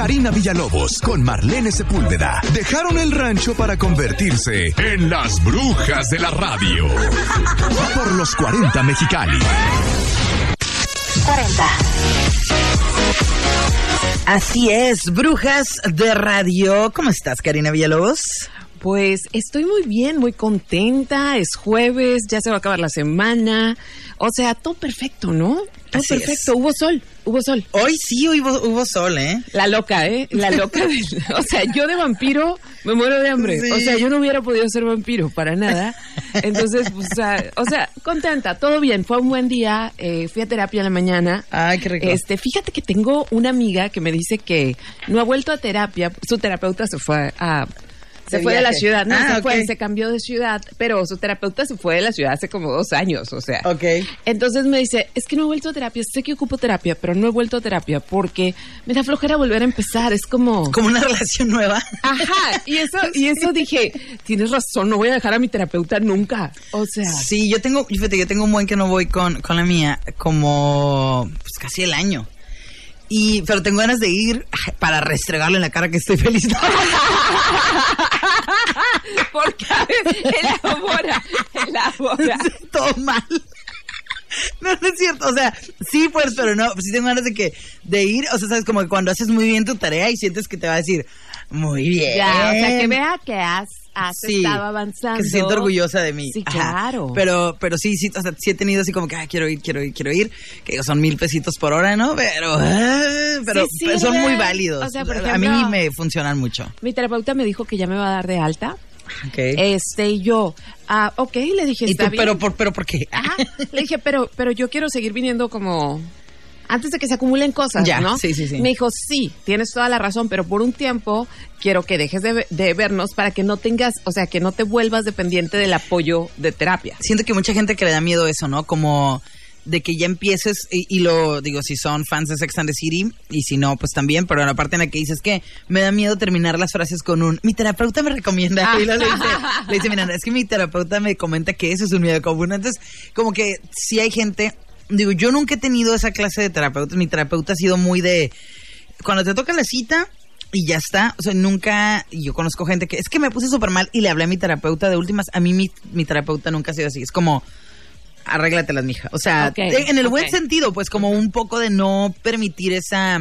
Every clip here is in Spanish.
Karina Villalobos con Marlene Sepúlveda dejaron el rancho para convertirse en las brujas de la radio. Por los 40 Mexicali. 40. Así es, brujas de radio. ¿Cómo estás, Karina Villalobos? Pues estoy muy bien, muy contenta. Es jueves, ya se va a acabar la semana. O sea, todo perfecto, ¿no? Todo Así es. perfecto. Hubo sol, hubo sol. Hoy sí hubo, hubo sol, ¿eh? La loca, ¿eh? La loca. de- o sea, yo de vampiro me muero de hambre. Sí. O sea, yo no hubiera podido ser vampiro para nada. Entonces, pues, o sea, o sea, contenta, todo bien. Fue un buen día. eh, fui a terapia en la mañana. Ay, qué rico. Este, fíjate que tengo una amiga que me dice que no ha vuelto a terapia. Su terapeuta se fue a. Se fue de la ciudad, no, Ah, se fue, se cambió de ciudad, pero su terapeuta se fue de la ciudad hace como dos años, o sea. Ok. Entonces me dice, es que no he vuelto a terapia, sé que ocupo terapia, pero no he vuelto a terapia porque me da flojera volver a empezar, es como... Como una relación nueva. Ajá, y eso, y eso dije, tienes razón, no voy a dejar a mi terapeuta nunca. O sea, Sí, yo tengo, fíjate, yo tengo un buen que no voy con, con la mía, como pues, casi el año. Y, pero tengo ganas de ir para restregarle en la cara que estoy feliz. porque elabora, elabora. Todo mal. No, no es cierto. O sea, sí, pues, pero no. Sí tengo ganas de que, de ir. O sea, sabes, como que cuando haces muy bien tu tarea y sientes que te va a decir, muy bien. Ya, o sea, que vea que has, has Sí, estado avanzando. Que se siente orgullosa de mí. Sí, Ajá. claro. Pero, pero sí, sí, o sea, sí he tenido así como que, ah, quiero ir, quiero ir, quiero ir. Que digo, son mil pesitos por hora, ¿no? Pero, ah, pero, Sí pero son muy válidos. O sea, por a mí me funcionan mucho. Mi terapeuta me dijo que ya me va a dar de alta. Ok. Este, y yo, ah, ok, le dije, ¿Y está tú, bien. pero, por, pero, ¿por qué? Ajá. Le dije, pero, pero yo quiero seguir viniendo como antes de que se acumulen cosas, Ya, ¿no? sí, sí, sí. Me dijo, sí, tienes toda la razón, pero por un tiempo quiero que dejes de, de vernos para que no tengas, o sea, que no te vuelvas dependiente del apoyo de terapia. Siento que mucha gente que le da miedo eso, ¿no? Como de que ya empieces, y, y lo digo, si son fans de Sex and the City, y si no, pues también, pero la parte en la que dices que me da miedo terminar las frases con un, mi terapeuta me recomienda, y le dice, le dice, mira, es que mi terapeuta me comenta que eso es un miedo común. Entonces, como que si hay gente, digo, yo nunca he tenido esa clase de terapeutas, mi terapeuta ha sido muy de, cuando te toca la cita, y ya está, o sea, nunca, yo conozco gente que, es que me puse súper mal y le hablé a mi terapeuta de últimas, a mí mi, mi terapeuta nunca ha sido así, es como, arréglatelas, mija. O sea, en el buen sentido, pues como un poco de no permitir esa,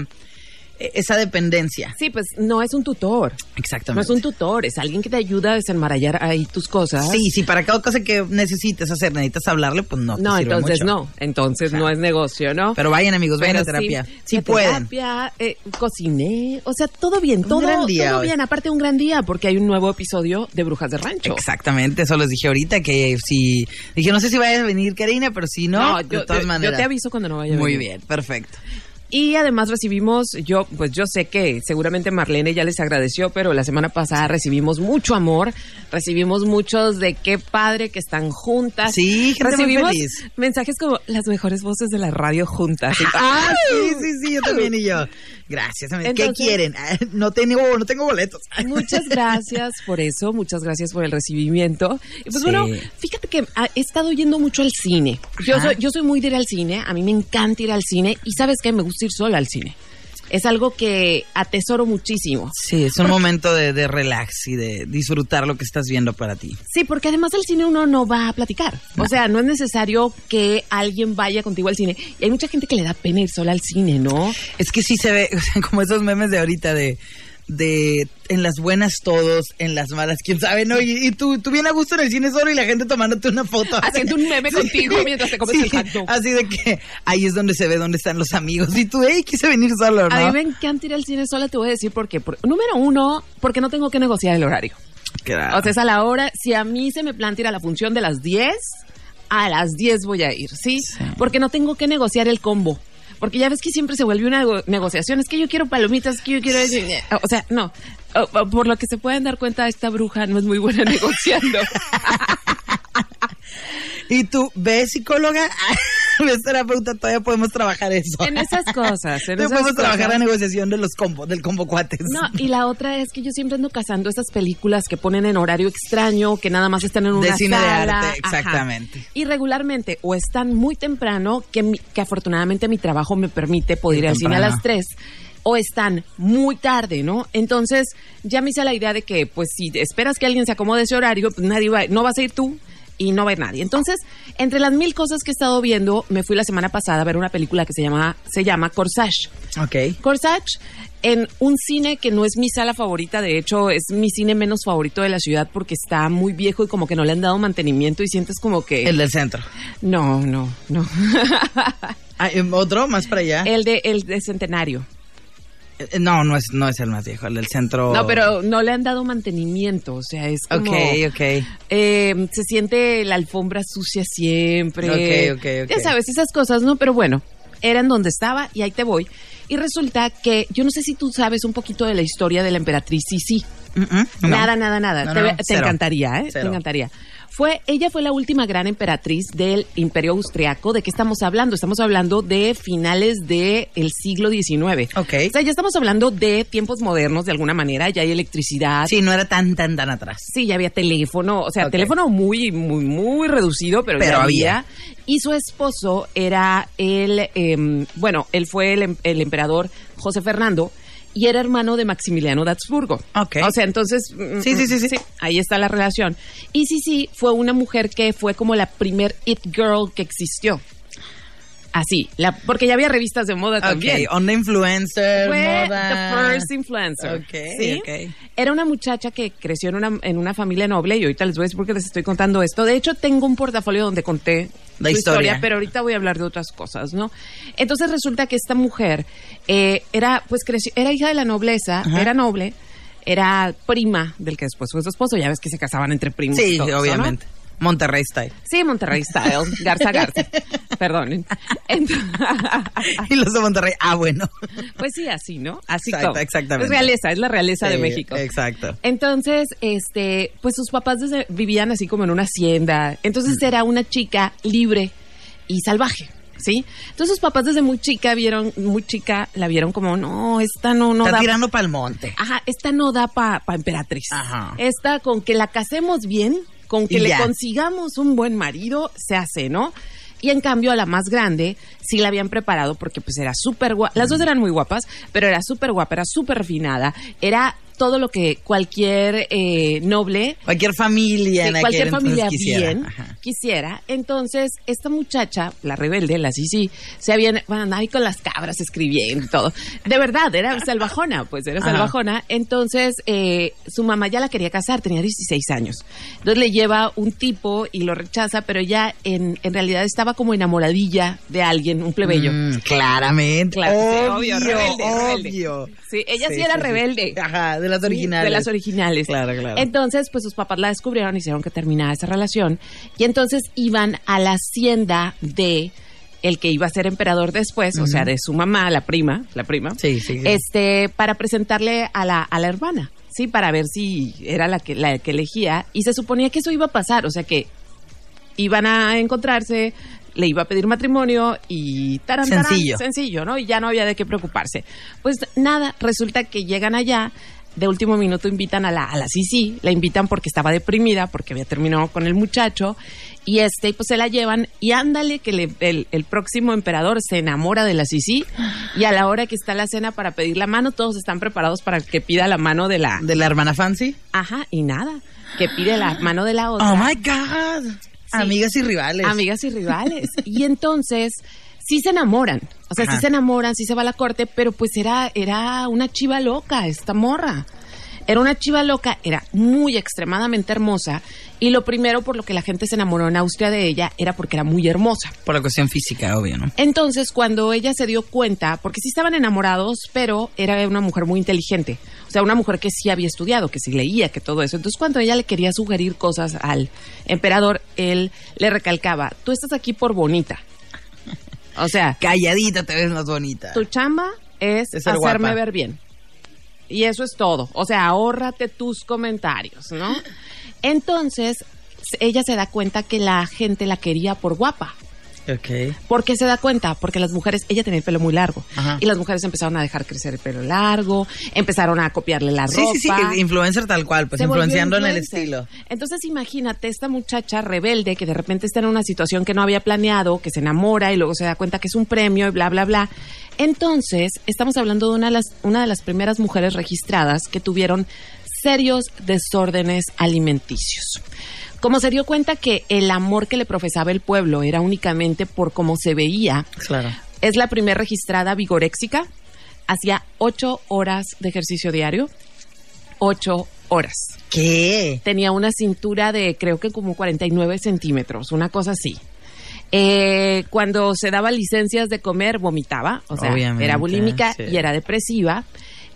esa dependencia. Sí, pues no es un tutor. No Exactamente. es un tutor, es alguien que te ayuda a desenmarallar ahí tus cosas. Sí, sí, para cada cosa que necesites hacer necesitas hablarle, pues no. te No, sirve entonces mucho. no. Entonces no es negocio, ¿no? Pero vayan, amigos, vayan Pero a terapia. Sí, Sí, a pueden. terapia, eh, cociné, o sea, todo bien, todo, gran día todo hoy. bien. Aparte un gran día porque hay un nuevo episodio de Brujas de Rancho. Exactamente, eso les dije ahorita que si dije no sé si vaya a venir Karina, pero si no, No, de todas yo- maneras. yo te aviso cuando no vaya a Muy bien, perfecto. Y además recibimos, yo, pues yo sé que seguramente Marlene ya les agradeció, pero la semana pasada recibimos mucho amor, recibimos muchos de qué padre que están juntas. Sí, recibimos feliz. mensajes como las mejores voces de la radio juntas. Ah, sí, sí, sí, yo también y yo. Gracias. ¿Qué quieren? Ah, No tengo, no tengo boletos. Muchas gracias por eso, muchas gracias por el recibimiento. Pues Sí. bueno, fíjate que he estado yendo mucho al cine. Yo Ajá. soy, yo soy muy de ir al cine, a mí me encanta ir al cine y sabes que me gusta ir sola al cine. Es algo que atesoro muchísimo. Sí, es un momento de, de relax y de disfrutar lo que estás viendo para ti. Sí, porque además al cine uno no va a platicar. O sea, no es necesario que alguien vaya contigo al cine. Y hay mucha gente que le da pena ir sola al cine, ¿no? Es que sí se ve, o sea, como esos memes de ahorita de, de en las buenas todos, en las malas, quién sabe, ¿no? Y, y tú, tú bien a gusto en el cine solo y la gente tomándote una foto. Haciendo un meme contigo mientras te comes Sí, el hot dog. Así de que ahí es donde se ve dónde están los amigos. Y tú, hey, quise venir solo, ¿no? A mí me encanta ir al cine sola, te voy a decir por qué. Por- número uno, porque no tengo que negociar el horario. Claro. O sea, es a la hora, si a mí se me plantea ir a la función de las 10, a las 10 voy a ir, ¿sí? Sí. Porque no tengo que negociar el combo. Porque ya ves que siempre se vuelve una nego- negociación. Es que yo quiero palomitas, es que yo quiero... O sea, no. Por lo que se pueden dar cuenta, esta bruja no es muy buena negociando. Y tú, ¿ves psicóloga? ¿Ves terapeuta? Todavía podemos trabajar eso. En esas cosas, en esas podemos trabajar la negociación de los combo, del combo cuates. No, y la otra es que yo siempre ando cazando esas películas que ponen en horario extraño, que nada más están en una De cine de sala. arte, Ajá. exactamente. Y regularmente o están muy temprano, que, mi- que afortunadamente mi trabajo me permite poder ir al cine a las 3. o están muy tarde, ¿no? Entonces, ya me hice la idea de que, pues, si esperas que alguien se acomode ese horario, pues nadie va, no vas a ir tú y no va a ir nadie. Entonces, entre las mil cosas que he estado viendo, me fui la semana pasada a ver una película que se llama, se llama Corsage. Ok. Corsage en un cine que no es mi sala favorita, de hecho es mi cine menos favorito de la ciudad porque está muy viejo y como que no le han dado mantenimiento y sientes como que... El del centro. No, no, no. Ah, ¿y ¿Otro más para allá? el de el de Centenario. Eh, No, no es, no es el más viejo, el del centro. No, pero no le han dado mantenimiento, o sea, es como... Ok, ok. eh, se siente la alfombra sucia siempre. Ok, ok, ok. Ya sabes, esas cosas, ¿no? Pero bueno, era en donde estaba y ahí te voy. Y resulta que yo no sé si tú sabes un poquito de la historia de la emperatriz Sisi. Mm, mm, no. Nada, nada, nada. No, te no, te cero. encantaría, ¿eh? Te encantaría. Fue, ella fue la última gran emperatriz del Imperio Austriaco. ¿De qué estamos hablando? Estamos hablando de finales del siglo XIX. Ok. O sea, ya estamos hablando de tiempos modernos de alguna manera. Ya hay electricidad. Sí, no era tan, tan, tan atrás. Sí, ya había teléfono, o sea, teléfono muy, muy, muy reducido, pero, Pero ya había. Y su esposo era el, em, bueno, él fue el, em- el emperador José Fernando y era hermano de Maximiliano de Habsburgo. Ok. O sea, entonces... mm, Sí, sí, sí, sí. Ahí está la relación. Y sí, sí, fue una mujer que fue como la primer it girl que existió. Así, la, porque ya había revistas de moda también. Ok, onda influencer, Fue moda. the first influencer. Ok, ¿sí? ok. Era una muchacha que creció en una, en una familia noble y ahorita les voy a decir por qué les estoy contando esto. De hecho, tengo un portafolio donde conté La su historia. pero ahorita voy a hablar de otras cosas, ¿no? Entonces resulta que esta mujer eh, era, pues creció, era hija de la nobleza, Ajá. era noble, era prima del que después fue su esposo. Ya ves que se casaban entre primos. y Sí, todo eso, ¿no? Monterrey Style. Sí, Monterrey Style, Garza Garza. Perdonen. Ent- Y los de Monterrey, ah, bueno. Pues sí, así, ¿no? Así Exacto, como. exactamente. Es realeza, es la realeza de México. Exacto. Entonces, este, pues sus papás desde- vivían así como en una hacienda. Entonces era una chica libre y salvaje. ¿Sí? Entonces sus papás desde muy chica vieron, muy chica, la vieron como, no, esta no, no Está da. tirando pa'l monte. Ajá, esta no da para emperatriz. Ajá. Esta con que la casemos bien, con que le consigamos un buen marido, se hace, ¿no? Y en cambio a la más grande sí la habían preparado porque pues era súper guapa. Las dos eran muy guapas, pero era súper guapa, era súper refinada, era todo lo que cualquier eh, noble Cualquier familia en cualquier familia quisiera. bien Ajá. quisiera. Entonces, esta muchacha, la rebelde, la Sisi, se había, bueno, ahí con las cabras escribiendo y todo. De verdad, era salvajona, pues era Ajá. salvajona. Entonces, eh, su mamá ya la quería casar, tenía 16 años. Entonces le lleva un tipo y lo rechaza, pero ya en, en realidad estaba como enamoradilla de alguien, un plebeyo. Mm, claramente. Claro, sí, obvio, obvio, rebelde, rebelde. Sí, ella sí, era rebelde. Ajá, de las Sí, originales. de las originales. Claro, claro. Entonces, pues sus papás la descubrieron, hicieron que terminara esa relación. Y entonces iban a la hacienda de el que iba a ser emperador después, o sea, de su mamá, la prima, la prima. Sí, sí, sí. Este, para presentarle a la, a la hermana, sí, para ver si era la que, la que elegía. Y se suponía que eso iba a pasar, o sea que iban a encontrarse, le iba a pedir matrimonio y taran, Sencillo. sencillo, ¿no? Y ya no había de qué preocuparse. Pues nada, resulta que llegan allá, de último minuto invitan a la, a la Sisi, la invitan porque estaba deprimida, porque había terminado con el muchacho, y este, pues se la llevan, y ándale que le- el, el próximo emperador se enamora de la Sisi, y a la hora que está la cena para pedir la mano, todos están preparados para que pida la mano de la... De la hermana Fancy. Ajá, y nada, que pide la mano de la otra. Oh my God. Amigas y rivales. Amigas y rivales. y entonces, sí se enamoran. O sea, Ajá. sí se enamoran, sí se va a la corte, pero pues era, era una chiva loca, esta morra. Era una chiva loca, era muy extremadamente hermosa. Y lo primero por lo que la gente se enamoró en Austria de ella era porque era muy hermosa. Por la cuestión física, obvio, ¿no? Entonces, cuando ella se dio cuenta, porque sí estaban enamorados, pero era una mujer muy inteligente. O sea, una mujer que sí había estudiado, que sí leía, que todo eso. Entonces, cuando ella le quería sugerir cosas al emperador, él le recalcaba, tú estás aquí por bonita. O sea, Calladita te ves más bonita. tu chamba es hacerme guapa. ver bien. Y eso es todo. O sea, ahórrate tus comentarios, ¿no? Entonces, ella se da cuenta que la gente la quería por guapa. Ok. ¿Por qué se da cuenta? Porque las mujeres, ella tenía el pelo muy largo. Ajá. Y las mujeres empezaron a dejar crecer el pelo largo, empezaron a copiarle la Sí, ropa. sí, sí, que influencer tal cual, pues influenciando en el estilo. Entonces imagínate esta muchacha rebelde que de repente está en una situación que no había planeado, que se enamora y luego se da cuenta que es un premio y bla, bla, bla. Entonces, estamos hablando de una de las, una de las primeras mujeres registradas que tuvieron serios desórdenes alimenticios. Como se dio cuenta que el amor que le profesaba el pueblo era únicamente por cómo se veía, Claro. es la primera registrada vigoréxica. Hacía ocho horas de ejercicio diario. Ocho horas. ¿Qué? Tenía una cintura de creo que como 49 centímetros, una cosa así. Eh, cuando se daba licencias de comer, vomitaba. O sea, Obviamente, era bulímica sí. y era depresiva.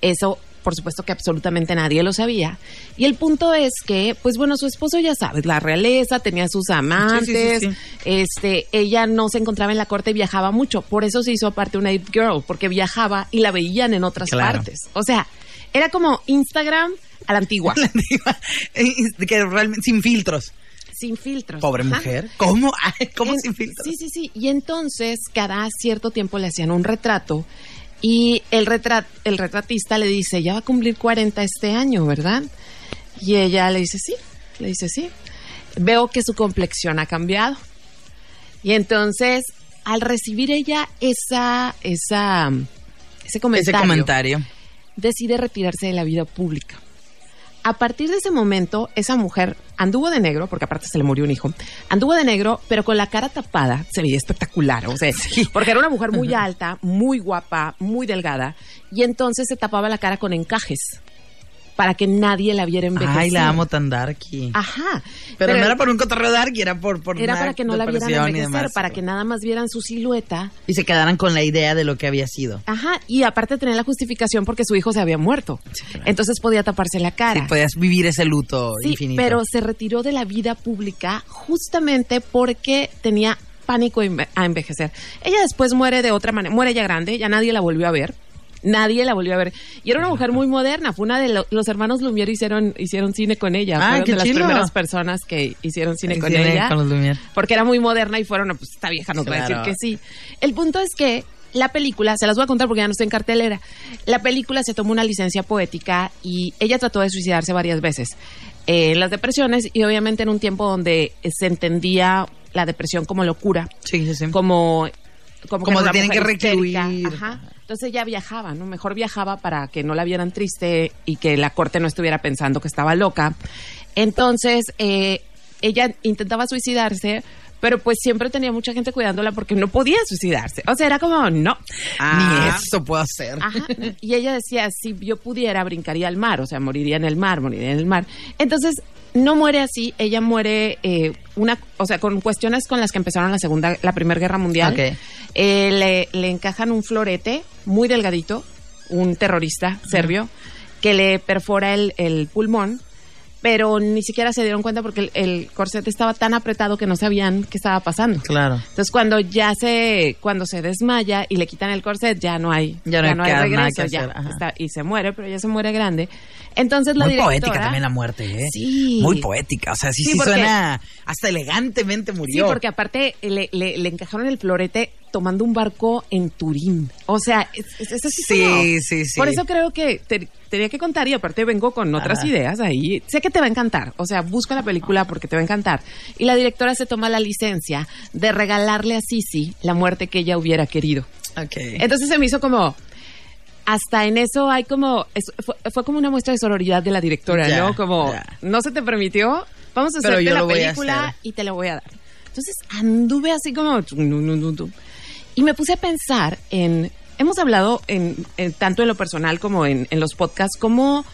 Eso, por supuesto que absolutamente nadie lo sabía. Y el punto es que, pues bueno, su esposo, ya sabes, la realeza, tenía sus amantes. Sí, sí, sí, Este, ella no se encontraba en la corte y viajaba mucho. Por eso se hizo aparte una it girl, porque viajaba y la veían en otras Claro. partes. O sea, era como Instagram a la antigua. La antigua, eh, que realmente sin filtros. Sin filtros. Pobre Ajá. mujer. ¿Cómo? ¿Cómo En- sin filtros? Sí, sí, sí. Y entonces, cada cierto tiempo le hacían un retrato y el, retra- el retratista le dice, ya va a cumplir 40 este año, ¿verdad? Y ella le dice, sí, le dice, sí. Veo que su complexión ha cambiado. Y entonces, al recibir ella esa, esa, ese comentario, Ese comentario. decide retirarse de la vida pública. A partir de ese momento, esa mujer anduvo de negro, porque aparte se le murió un hijo, anduvo de negro, pero con la cara tapada, se veía espectacular, o sea, porque era una mujer muy alta, muy guapa, muy delgada, y entonces se tapaba la cara con encajes, para que nadie la viera envejecer. Ay, la amo tan darky. Ajá. pero, no era por un cotorreo darky, era por, por Era para que no la vieran envejecer, demás. para que nada más vieran su silueta. Y se quedaran con la idea de lo que había sido. Ajá, y aparte tenía la justificación porque su hijo se había muerto. Entonces podía taparse la cara. Sí, podías vivir ese luto Sí, infinito. pero se retiró de la vida pública justamente porque tenía pánico a envejecer. Ella después muere de otra manera, muere ya grande, ya nadie la volvió a ver. Nadie la volvió a ver. Y era una mujer muy moderna. Fue una de lo- los hermanos Lumière hicieron hicieron cine con ella. Ah, Fueron qué de las primeras personas que hicieron cine con Cine ella. con los Lumière. Porque era muy moderna y fueron, "No, pues esta vieja nos va a decir Claro. que sí. El punto es que la película, se las voy a contar porque ya no está en cartelera. La película se tomó una licencia poética y ella trató de suicidarse varias veces. Eh, las depresiones y obviamente en un tiempo donde se entendía la depresión como locura, Sí, sí, sí. como como, Como se tienen que recluir. Ajá. Entonces ella viajaba, ¿no? Mejor viajaba para que no la vieran triste y que la corte no estuviera pensando que estaba loca. Entonces, eh, ella intentaba suicidarse, pero pues siempre tenía mucha gente cuidándola porque no podía suicidarse. O sea, era como, no. Ni eso puedo hacer. Ajá. Y ella decía, si yo pudiera, brincaría al mar, o sea, moriría en el mar, moriría en el mar. Entonces, no muere así, ella muere, eh, una, o sea, con cuestiones con las que empezaron la segunda, la primera guerra mundial. Eh, le, le encajan un florete muy delgadito, un terrorista serbio, que le perfora el, el pulmón, pero ni siquiera se dieron cuenta porque el, el corset estaba tan apretado que no sabían qué estaba pasando. Claro. Entonces cuando ya se cuando se desmaya y le quitan el corset ya no hay Ya no hay hay nada regreso ya está- y se muere pero ya se muere grande. Entonces la Muy directora poética también la muerte, ¿eh? Sí. Muy poética. O sea, sí, Sí, sí, porque- suena hasta elegantemente Sí, murió. porque aparte le, le- le encajaron el florete tomando un barco en Turín. O sea, es, es- es así Sí, como- sí, sí. Por eso creo que te- tenía que contar y aparte vengo con otras Ajá. ideas ahí. Sé que te va a encantar. O sea, busca la película porque te va a encantar. Y la directora se toma la licencia de regalarle a Sisi la muerte que ella hubiera querido. Ok. Entonces se me hizo como. Hasta en eso hay como. es- fue, fue como una muestra de sororidad de la directora, ¿no? Como. No se te permitió. Vamos a Pero hacerte la película y te la voy a dar. Entonces anduve así como. Y me puse a pensar en. Hemos hablado en, en- tanto en lo personal como en, en los podcasts, como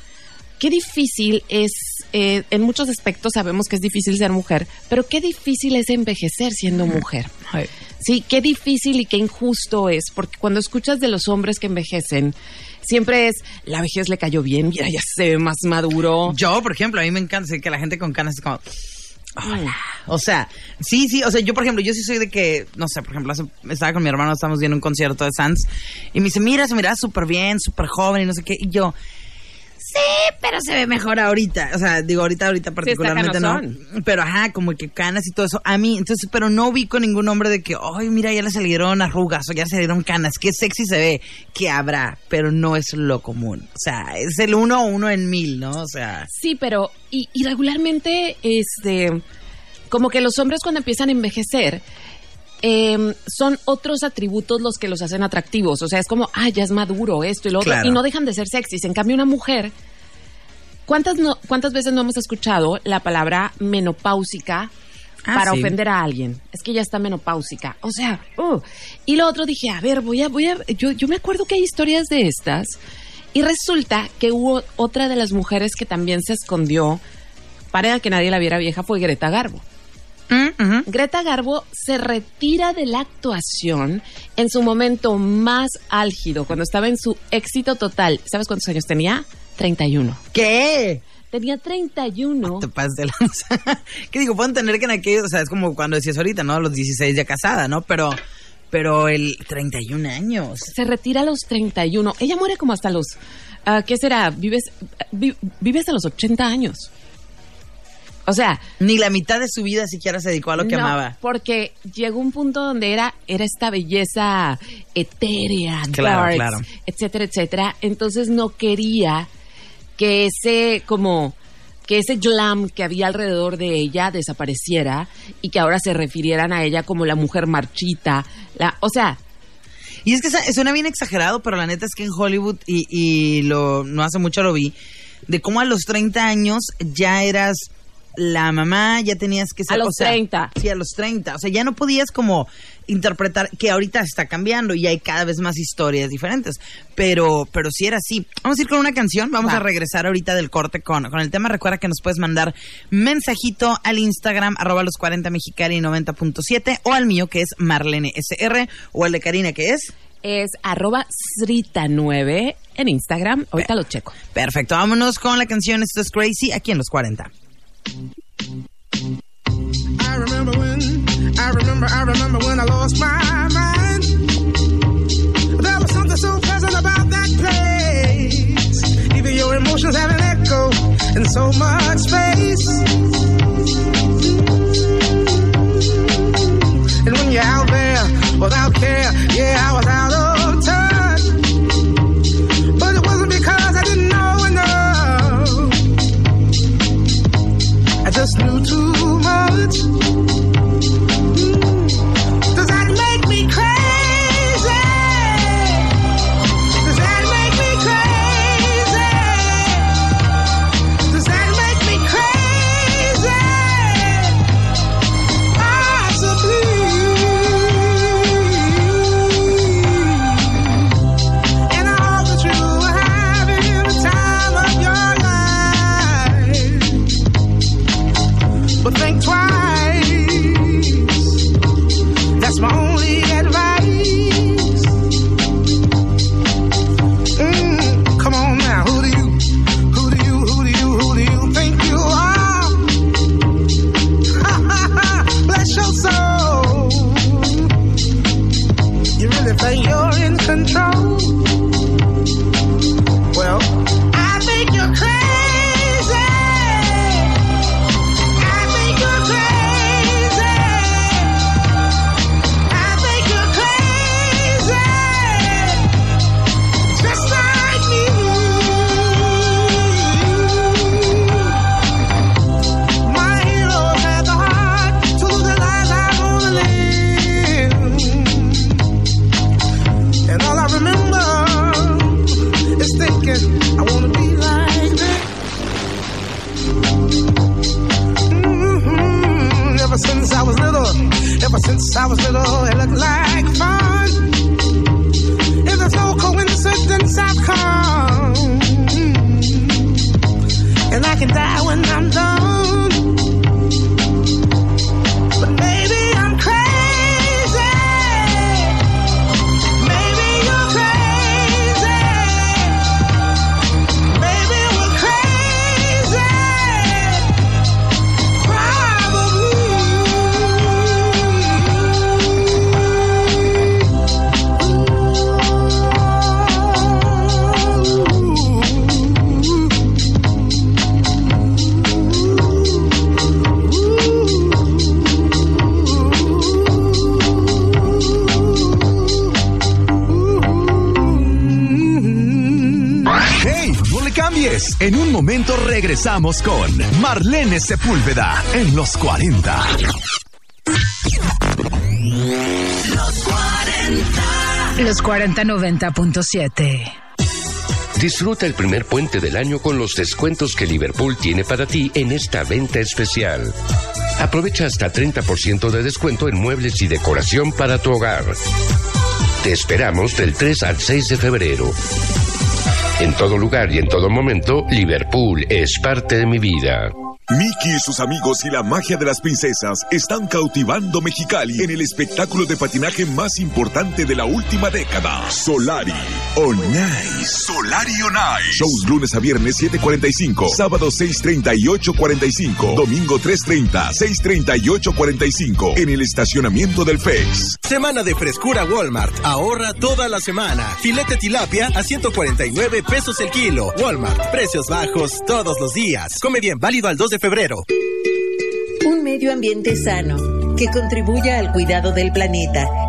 qué difícil es, eh, en muchos aspectos sabemos que es difícil ser mujer, pero qué difícil es envejecer siendo mujer. Ay. Sí, qué difícil y qué injusto es, porque cuando escuchas de los hombres que envejecen, siempre es, la vejez le cayó bien, mira, ya se ve más maduro. Yo, por ejemplo, a mí me encanta que la gente con canas es como... Hola. O sea, sí, sí, o sea, yo por ejemplo, yo sí soy de que, no sé, por ejemplo, hace- estaba con mi hermano, estábamos viendo un concierto de Sans y me dice, mira, se mira súper bien, súper joven y no sé qué, y yo, sí, Sí, pero se ve mejor ahorita. O sea, digo, ahorita, ahorita particularmente no. Pero ajá, como que canas y todo eso. A mí, entonces, pero no vi con ningún hombre de que, ay, mira, ya le salieron arrugas o ya le salieron canas. Qué sexy se ve. Que habrá, pero no es lo común. O sea, es el uno o uno en mil, ¿no? O sea. Sí, pero, y, y regularmente, este, como que los hombres cuando empiezan a envejecer, eh, son otros atributos los que los hacen atractivos. O sea, es como, ah, ya es maduro esto y lo otro. Y no dejan de ser sexys. En cambio, una mujer, ¿cuántas, no, ¿cuántas veces no hemos escuchado la palabra menopáusica ah, para ofender a alguien? Es que ya está menopáusica. O sea, uh. y lo otro dije, a ver, voy a, voy a, yo, yo me acuerdo que hay historias de estas. Y resulta que hubo otra de las mujeres que también se escondió para que nadie la viera vieja fue Greta Garbo. Mm, Greta Garbo se retira de la actuación en su momento más álgido, cuando estaba en su éxito total. ¿Sabes cuántos años tenía? 31. ¿Qué? Tenía 31. Te pasas de lanza. ¿Qué digo? Pueden tener que en aquellos, o sea, es como cuando decías ahorita, ¿no? Los 16 ya casada, ¿no? Pero, pero el 31 años. Se retira a los 31. Ella muere como hasta los, uh, ¿qué será? Vives, vives a los 80 años. O sea, ni la mitad de su vida siquiera se dedicó a lo que amaba. Porque llegó un punto donde era, era esta belleza etérea, claro, claro. etcétera, etcétera. Entonces no quería que ese como que ese glam que había alrededor de ella desapareciera y que ahora se refirieran a ella como la mujer marchita. La, o sea, y es que suena bien exagerado, pero la neta es que en Hollywood, y, y lo, no hace mucho lo vi, de cómo a los 30 años ya eras la mamá ya tenías que ser... A los 30. Sí, a los 30. O sea, ya no podías como interpretar, que ahorita está cambiando y hay cada vez más historias diferentes. Pero, pero sí era así. Vamos a ir con una canción, vamos a regresar ahorita del corte con, con el tema. Recuerda que nos puedes mandar mensajito al Instagram, arroba los 40 mexicari 90.7 o al mío que es Marlene SR o el de Karina que es es arroba srita9 en Instagram. Ahorita lo checo. Perfecto, vámonos con la canción Esto es Crazy aquí en los 40. I remember when, I remember, I remember when I lost my mind. There was something so pleasant about that place. Even your emotions have an echo in so much space. Momento regresamos con Marlene Sepúlveda en los 40. Los 40. Los 4090.7. Disfruta el primer puente del año con los descuentos que Liverpool tiene para ti en esta venta especial. Aprovecha hasta 30% de descuento en muebles y decoración para tu hogar. Te esperamos del 3 al 6 de febrero. En todo lugar y en todo momento, Liverpool es parte de mi vida. Mickey y sus amigos y la magia de las princesas están cautivando Mexicali en el espectáculo de patinaje más importante de la última década. Solari On Ice. Solari On Ice. Shows lunes a viernes 7.45, sábado 6.30 y 8.45, domingo 3.30, 6.30 y 8.45 en el estacionamiento del FEX. Semana de frescura Walmart. Ahorra toda la semana. Filete tilapia a 149 pesos el kilo. Walmart. Precios bajos todos los días. Come bien, válido al 2 de febrero. Un medio ambiente sano que contribuya al cuidado del planeta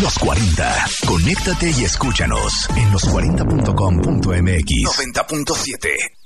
Los 40. Conéctate y escúchanos en los40.com.mx 90.7.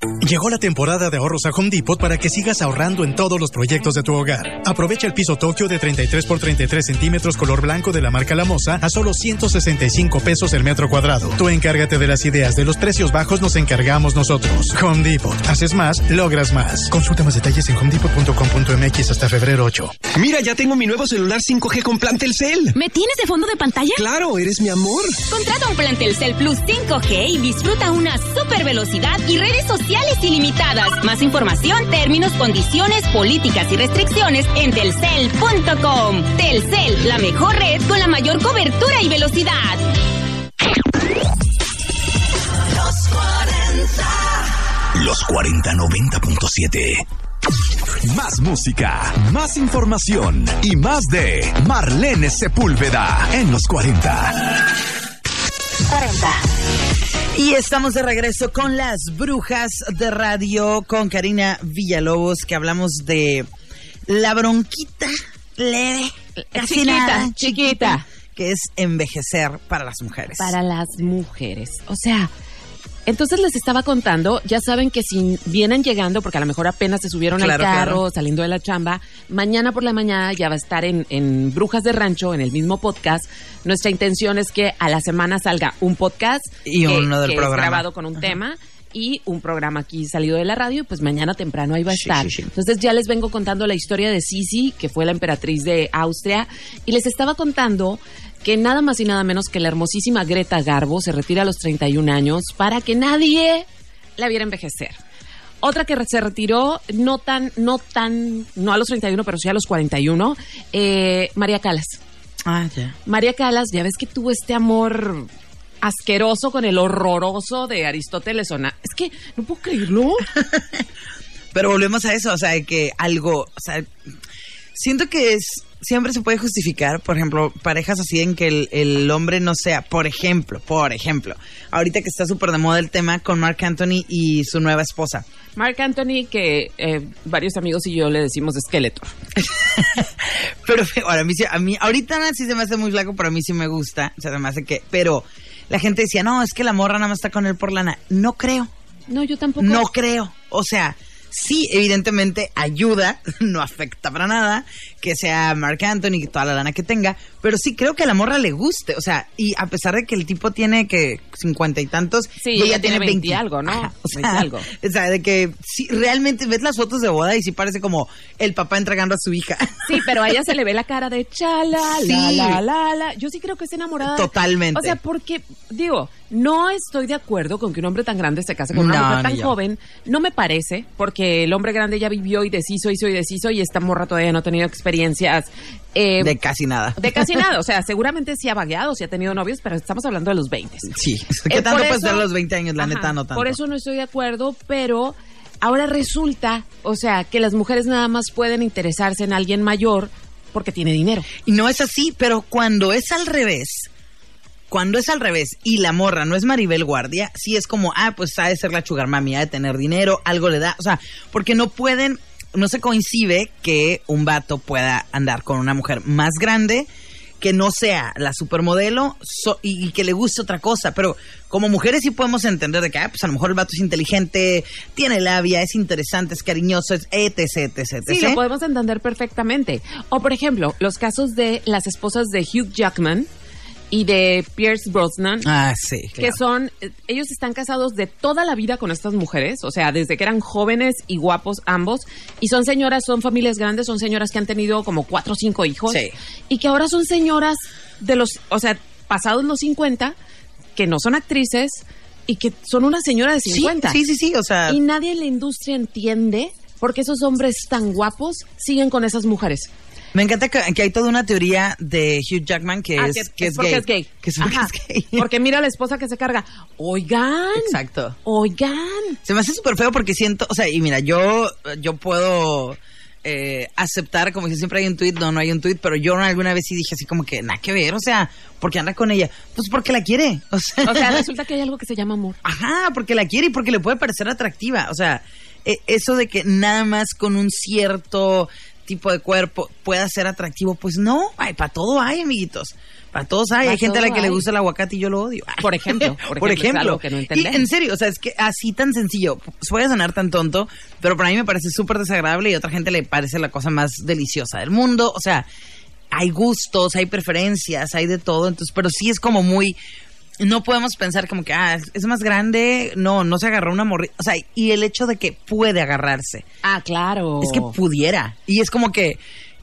Llegó la temporada de ahorros a Home Depot para que sigas ahorrando en todos los proyectos de tu hogar. Aprovecha el piso Tokio de 33 por 33 centímetros color blanco de la marca Lamosa a solo 165 pesos el metro cuadrado. Tú encárgate de las ideas, de los precios bajos nos encargamos nosotros. Home Depot. Haces más, logras más. Consulta más detalles en homedepot.com.mx hasta febrero 8. Mira, ya tengo mi nuevo celular 5G con plan Telcel. ¿Me tienes de fondo de pantalla? Claro, eres mi amor. Contrata un plan Telcel Plus 5G y disfruta una super velocidad y redes sociales ilimitadas. Más información, términos, condiciones, políticas y restricciones en telcel.com. Telcel, la mejor red con la mayor cobertura y velocidad. Los 40. Los 40 90.7. Más música, más información y más de Marlene Sepúlveda en los 40. 40. Y estamos de regreso con las brujas de radio con Karina Villalobos, que hablamos de la bronquita leve, casi chiquita, nada, chiquita, que es envejecer para las mujeres. Para las mujeres. O sea, entonces les estaba contando, ya saben que si vienen llegando, porque a lo mejor apenas se subieron Claro, al carro, claro. saliendo de la chamba, mañana por la mañana ya va a estar en, en Brujas de Rancho, en el mismo podcast. Nuestra intención es que a la semana salga un podcast Y que- uno del que es programa. grabado con un tema y un programa aquí salido de la radio, pues mañana temprano ahí va a Sí, estar. sí, sí. Entonces ya les vengo contando la historia de Sisi, que fue la emperatriz de Austria, y les estaba contando que nada más y nada menos que la hermosísima Greta Garbo se retira a los 31 años para que nadie la viera envejecer. Otra que se retiró, no tan, no tan, no a los 31, pero sí a los 41, eh, María Calas. Ah, ya. María Calas, ya ves que tuvo este amor asqueroso con el horroroso de Aristóteles. Ona- Es que no puedo creerlo. Pero volvemos a eso, o sea, que algo, o sea, siento que es siempre se puede justificar, por ejemplo, parejas así en que el, el hombre no sea, por ejemplo, por ejemplo, ahorita que está súper de moda el tema con Mark Anthony y su nueva esposa. Mark Anthony, que eh, varios amigos y yo le decimos Skeletor. Pero ahora a mí, sí- a mí ahorita sí se me hace muy flaco, pero a mí sí me gusta, o sea, se me hace que, pero la gente decía, no, es que la morra nada más está con él por lana. No creo. No, yo tampoco. No creo. O sea, sí, evidentemente ayuda, no afecta para nada que sea Mark Anthony, toda la lana que tenga, Pero sí creo que a la morra le guste. O sea, y a pesar de que el tipo tiene que cincuenta y tantos, Sí, y ella tiene 20 y algo, ¿no? Ajá, o, 20 sea, algo. o sea, de que sí, realmente ves las fotos de boda y sí parece como el papá entregando a su hija. Sí, pero a ella se le ve la cara de chala, la, Sí. la, la, la. Yo sí creo que está enamorada. Totalmente. O sea, porque, digo, no estoy de acuerdo con que un hombre tan grande se case con una No, mujer tan joven. No me parece, porque el hombre grande ya vivió y deshizo, hizo y deshizo, y esta morra todavía no ha tenido experiencias. Eh, De casi nada. de casi nada. O sea, seguramente sí ha vagueado, sí ha tenido novios, pero estamos hablando de los 20. Sí. ¿Qué Eh, tanto puedes ser los 20 años? La Ajá, neta, no tanto. Por eso no estoy de acuerdo, pero ahora resulta, o sea, que las mujeres nada más pueden interesarse en alguien mayor porque tiene dinero. Y no es así, pero cuando es al revés, cuando es al revés y la morra no es Maribel Guardia, sí es como, ah, pues ha de ser la sugar mami, ha de tener dinero, algo le da, o sea, porque no pueden, no se coincide que un vato pueda andar con una mujer más grande que no sea la supermodelo so- y, y que le guste otra cosa, pero como mujeres sí podemos entender de que, ah, pues a lo mejor el vato es inteligente, tiene labia, es interesante, es cariñoso, es etc, etc, etc. Sí, lo podemos entender perfectamente. O, por ejemplo, los casos de las esposas de Hugh Jackman y de Pierce Brosnan. Ah, sí. Que son, ellos están casados de toda la vida con estas mujeres, o sea, desde que eran jóvenes y guapos ambos, y son señoras, son familias grandes, son señoras que han tenido como cuatro o cinco hijos, Sí. y que ahora son señoras de los, o sea, pasados los 50, que no son actrices, y que son una señora de Sí, 50. sí, sí, sí, o sea- Y nadie en la industria entiende por qué esos hombres tan guapos siguen con esas mujeres. Me encanta que, que hay toda una teoría de Hugh Jackman que, Ah, es, que- que es es, porque gay. es gay. Que es porque Ajá. es gay. Porque mira a la esposa que se carga. Oigan. Exacto. Oigan. Se me hace súper feo porque siento, o sea, y mira, yo, yo puedo eh, aceptar, como que siempre hay un tweet, no, no hay un tweet, pero yo alguna vez sí dije así como que nada que ver, o sea, porque anda con ella, pues porque la quiere, o sea, O sea, resulta que hay algo que se llama amor. Ajá, porque la quiere y porque le puede parecer atractiva. O sea, e- eso de que nada más con un cierto tipo de cuerpo pueda ser atractivo, pues no, ay, para todo hay, amiguitos. Para todos hay. Pa' hay gente a la que le gusta el aguacate y yo lo odio. Por ejemplo, por ejemplo, es algo que no y en serio, o sea, es que así tan sencillo. Voy a sonar tan tonto, pero para mí me parece súper desagradable y a otra gente le parece la cosa más deliciosa del mundo. O sea, hay gustos, hay preferencias, hay de todo. Entonces, pero sí es como muy. No podemos pensar como que, ah, es más grande. No, no se agarró una morrita. O sea, y el hecho de que puede agarrarse. Ah, claro. Es que pudiera. Y es como que,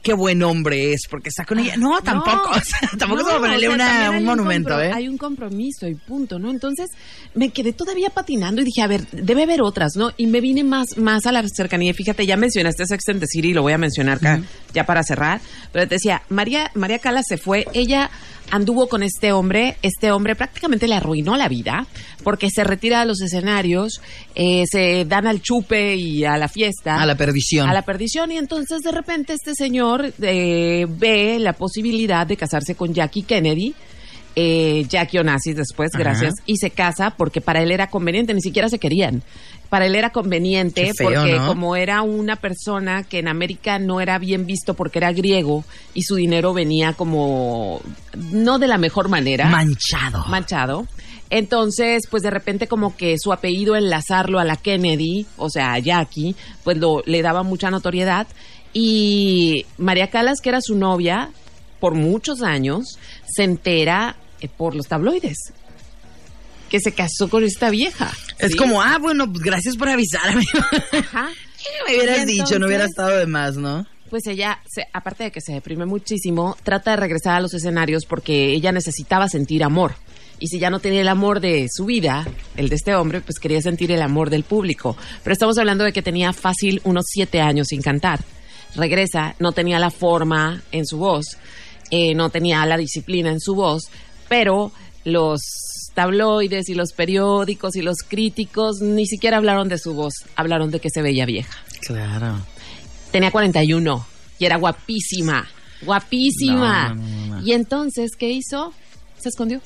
qué buen hombre es, porque está con ella. No, tampoco. o sea, tampoco es como ponerle o sea, una- un monumento, ¿eh? Hay un compromiso y punto, ¿no? Entonces me quedé todavía patinando y dije, a ver, debe haber otras, ¿no? Y me vine más, más a la cercanía. Fíjate, ya mencionaste Sex and the City, lo voy a mencionar acá, ya para cerrar. Pero te decía, María, María Cala se fue, ella anduvo con este hombre, este hombre prácticamente le arruinó la vida, porque se retira de los escenarios, eh, se dan al chupe y a la fiesta. A la perdición. A la perdición y entonces de repente este señor eh, ve la posibilidad de casarse con Jackie Kennedy. Eh, Jackie Onassis después, Ajá. gracias, y se casa porque para él era conveniente, ni siquiera se querían. Para él era conveniente feo, porque ¿no? como era una persona que en América no era bien visto porque era griego y su dinero venía como no de la mejor manera. Manchado. Manchado. Entonces, pues de repente como que su apellido enlazarlo a la Kennedy, o sea, a Jackie, pues lo, le daba mucha notoriedad. Y María Calas, que era su novia por muchos años, se entera eh, por los tabloides que se casó con esta vieja. Es ¿sí? como, ah, bueno, pues gracias por avisarme. Ajá. me hubieras dicho, no hubiera estado de más, ¿no? Pues ella, se- aparte de que se deprime muchísimo, trata de regresar a los escenarios porque ella necesitaba sentir amor. Y si ya no tenía el amor de su vida, el de este hombre, pues quería sentir el amor del público. Pero estamos hablando de que tenía fácil unos siete años sin cantar. Regresa, no tenía la forma en su voz, eh, no tenía la disciplina en su voz, pero los tabloides y los periódicos y los críticos ni siquiera hablaron de su voz, hablaron de que se veía vieja Claro. tenía 41 y era guapísima, guapísima. No, no, no, no. Y entonces, ¿qué hizo? Se escondió.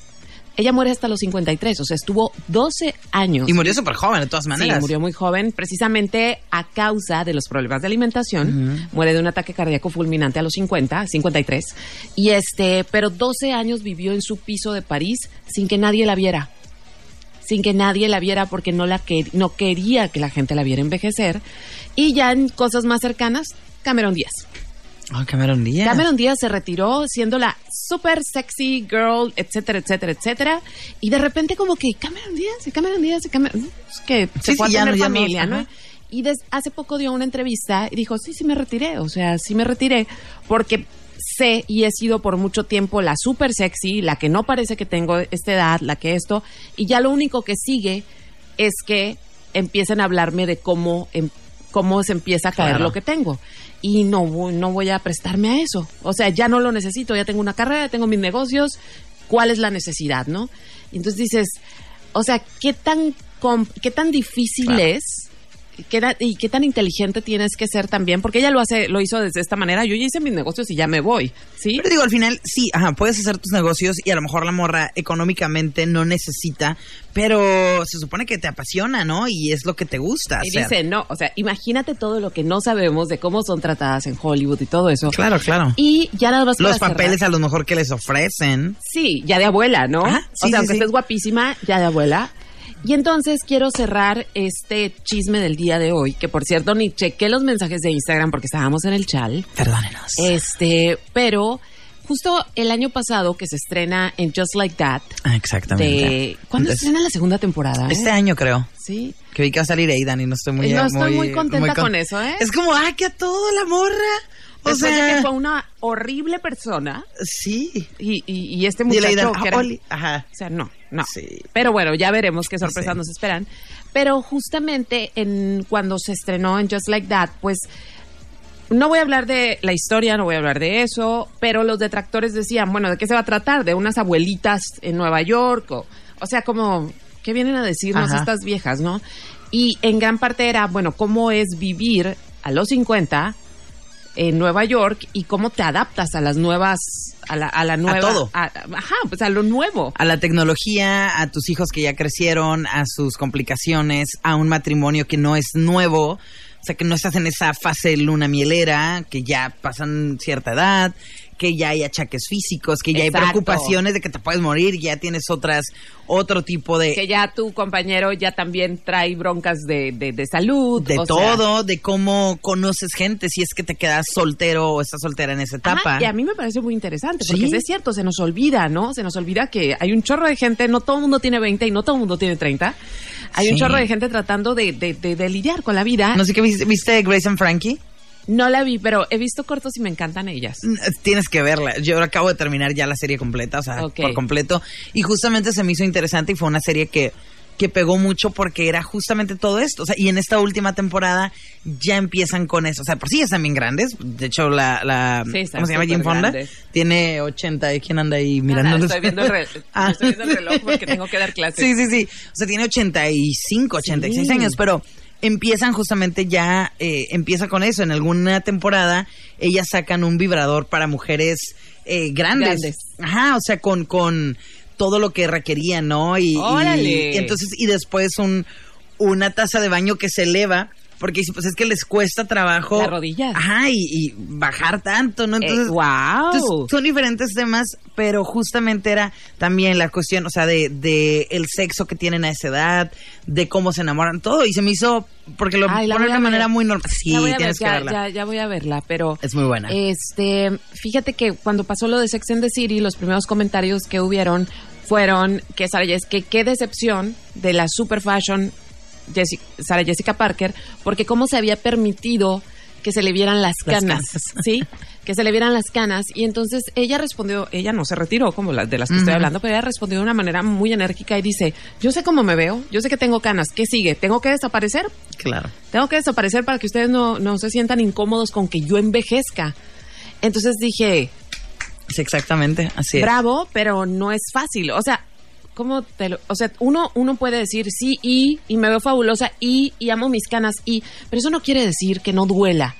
Ella muere hasta los 53, o sea, estuvo 12 años. Y murió súper joven, de todas maneras. Sí, murió muy joven, precisamente a causa de los problemas de alimentación. Muere de un ataque cardíaco fulminante a los 50, 53. Y este, pero 12 años vivió en su piso de París sin que nadie la viera. Sin que nadie la viera porque no, la que, no quería que la gente la viera envejecer. Y ya en cosas más cercanas, Cameron Díaz. Oh, Cameron Díaz. Cameron Díaz se retiró siendo la super sexy girl, etcétera, etcétera, etcétera. Y de repente como que Cameron Díaz, y Cameron Díaz, y Cameron... Es que se Sí, fue sí, a tener no, familia, ¿no? Y hace poco dio una entrevista y dijo, sí, sí me retiré. O sea, sí me retiré porque sé y he sido por mucho tiempo la super sexy, la que no parece que tengo esta edad, la que esto. Y ya lo único que sigue es que empiecen a hablarme de cómo, em- cómo se empieza a caer Claro. lo que tengo. Y no, voy- no voy a prestarme a eso. O sea, ya no lo necesito, ya tengo una carrera, tengo mis negocios. ¿Cuál es la necesidad, no? Y entonces dices, o sea, ¿qué tan, qué tan difícil Claro. es? ¿Qué da- y qué tan inteligente tienes que ser también, porque ella lo hace, lo hizo desde esta manera. Yo ya hice mis negocios y ya me voy, ¿sí? Pero digo, al final, sí, ajá, puedes hacer tus negocios y a lo mejor la morra económicamente no necesita, pero se supone que te apasiona, ¿no? Y es lo que te gusta Y hacer. dice, no, o sea, imagínate todo lo que no sabemos de cómo son tratadas en Hollywood y todo eso. Claro, claro. Y ya nada más Los papeles cerrar. a lo mejor que les ofrecen. Sí, ya de abuela, ¿no? Ajá, o sea, sí, aunque sí. estés guapísima, ya de abuela. Y entonces quiero cerrar este chisme del día de hoy, que por cierto ni chequé los mensajes de Instagram porque estábamos en el chal. Perdónenos. Este, pero justo el año pasado que se estrena en Just Like That. Ah, Exactamente. De, ¿Cuándo Entonces, estrena la segunda temporada? eh? Este año creo. Sí. Que vi que va a salir Aidan y no estoy muy... no estoy muy, contenta con- con eso, ¿eh? Es como, ah, que a todo la morra. O Después sea... de que fue una horrible persona. Sí. Y, y, y este Y muchacho Aidan, que era- Oli- Ajá. O sea, no, no. Sí. Pero bueno, ya veremos qué sorpresas Sí. nos esperan. Pero justamente en cuando se estrenó en Just Like That, pues no voy a hablar de la historia, no voy a hablar de eso, pero los detractores decían, bueno, ¿de qué se va a tratar? ¿De unas abuelitas en Nueva York? O, o sea, como, ¿qué vienen a decirnos Ajá. estas viejas, no? Y en gran parte era, bueno, ¿cómo es vivir a los 50 en Nueva York y cómo te adaptas a las nuevas, a la, a la nueva... todo. a- ajá, pues a lo nuevo. a la tecnología, a tus hijos que ya crecieron, a sus complicaciones, a un matrimonio que no es nuevo, o sea, que no estás en esa fase luna mielera, que ya pasan cierta edad, que ya hay achaques físicos, que ya Exacto. hay preocupaciones de que te puedes morir, ya tienes otras, otro tipo de... que ya tu compañero ya también trae broncas de, de, de salud. de o sea, todo, de cómo conoces gente, si es que te quedas soltero o estás soltera en esa ajá, etapa. y a mí me parece muy interesante, porque Sí. es cierto, se nos olvida, ¿no? Se nos olvida que hay un chorro de gente, no todo el mundo tiene 20 y no todo el mundo tiene 30. Hay un chorro de gente tratando de, de, de- de lidiar con la vida. No sé qué viste, ¿viste Grace and Frankie? No la vi, pero he visto cortos y me encantan ellas. Tienes que verla. Yo acabo de terminar ya la serie completa, o sea, por completo. Y justamente se me hizo interesante y fue una serie que, que pegó mucho porque era justamente todo esto. O sea, y en esta última temporada ya empiezan con eso. O sea, por sí ya están bien grandes. De hecho, la, la Sí, ¿cómo se llama? Jim Fonda grandes. tiene 80. ¿Y quién anda ahí mirando? Nada, estoy viendo el, re- Ah. estoy viendo el reloj porque tengo que dar clases. Sí, sí, sí. O sea, tiene 85, 86 Sí. años, pero empiezan justamente ya, eh, empieza con eso. En alguna temporada, ellas sacan un vibrador para mujeres eh, grandes. Grandes. Ajá, o sea, con, con todo lo que requerían, ¿no? Y, y- ¡Órale! y entonces, y después un, una taza de baño que se eleva. Porque dice, pues es que les cuesta trabajo. La rodilla. Ajá, y, y bajar tanto, ¿no? Entonces, Eh, ¡Wow! entonces, son diferentes temas, pero justamente era también la cuestión, o sea, de, de el sexo que tienen a esa edad, de cómo se enamoran, todo. Y se me hizo, porque lo Ay, pone de una manera muy normal. Sí, ver, tienes que ya, verla. ya- ya voy a verla, pero Es muy buena. Este, fíjate que cuando pasó lo de Sex and the City, los primeros comentarios que hubieron fueron que Sara Jessica, qué decepción de la super fashion Jessica, Sara Jessica Parker, porque cómo se había permitido que se le vieran las Las canas. ¿sí? Que se le vieran las canas. Y entonces ella respondió, ella no se retiró como las de las que estoy Ujú. hablando, pero ella respondió de una manera muy enérgica y dice, yo sé cómo me veo, yo sé que tengo canas, ¿qué sigue? ¿Tengo que desaparecer? Claro. Tengo que desaparecer para que ustedes no, no se sientan incómodos con que yo envejezca. Entonces dije, Sí, exactamente, así es. bravo, pero no es fácil. O sea, ¿cómo te lo- o sea, uno, uno puede decir sí y, y me veo fabulosa y, y amo mis canas y, pero eso no quiere decir que no duela.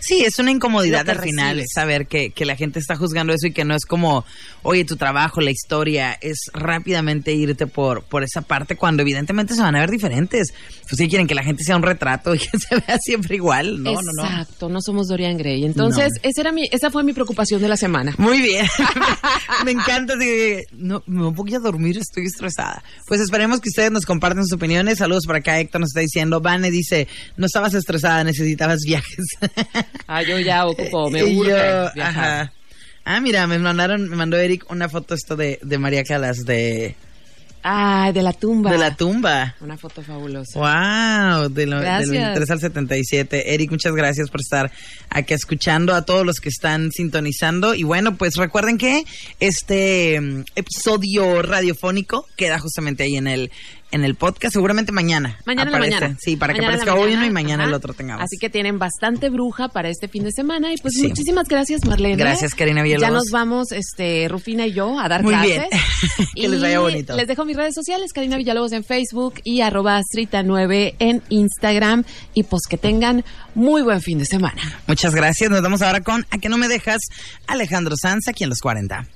Sí, es una incomodidad al final, recibes. saber que, que la gente está juzgando eso y que no es como, oye, tu trabajo, la historia, es rápidamente irte por, por esa parte cuando evidentemente se van a ver diferentes. Pues si quieren que la gente sea un retrato y que se vea siempre igual, no, no, no. Exacto, no, somos Dorian Gray. Entonces, No. esa, era mi, esa fue mi preocupación de la semana. Muy bien. me encanta. de- no, me voy a dormir, estoy estresada. Pues esperemos que ustedes nos compartan sus opiniones. Saludos por acá. Héctor nos está diciendo. Vane dice, no estabas estresada, necesitabas viajes. Ah, yo ya ocupo, me Y urge yo, viajar. ajá. Ah, mira, me mandaron, me mandó Eric una foto esto de, de María Calas de, Ay, de la tumba. de la tumba. Una foto fabulosa. Wow, de lo- del Gracias. 23 al 77. Eric, muchas gracias por estar aquí escuchando a todos los que están sintonizando. Y bueno, pues recuerden que este mm, episodio radiofónico queda justamente ahí en el en el podcast, seguramente mañana. Mañana en la aparece. mañana. Sí, para que Mañana aparezca hoy uno y mañana ajá. el otro tengamos. Así que tienen bastante bruja para este fin de semana. Y pues Sí. muchísimas gracias, Marlene. Gracias, Karina Villalobos. Ya nos vamos, este, Rufina y yo, a dar Muy clases. bien. Que les vaya Y bonito. Les dejo mis redes sociales, Karina Villalobos en Facebook y arroba astrita9 en Instagram. Y pues que tengan muy buen fin de semana. Muchas gracias. Nos vemos ahora con A que no me dejas, Alejandro Sanz aquí en los 40.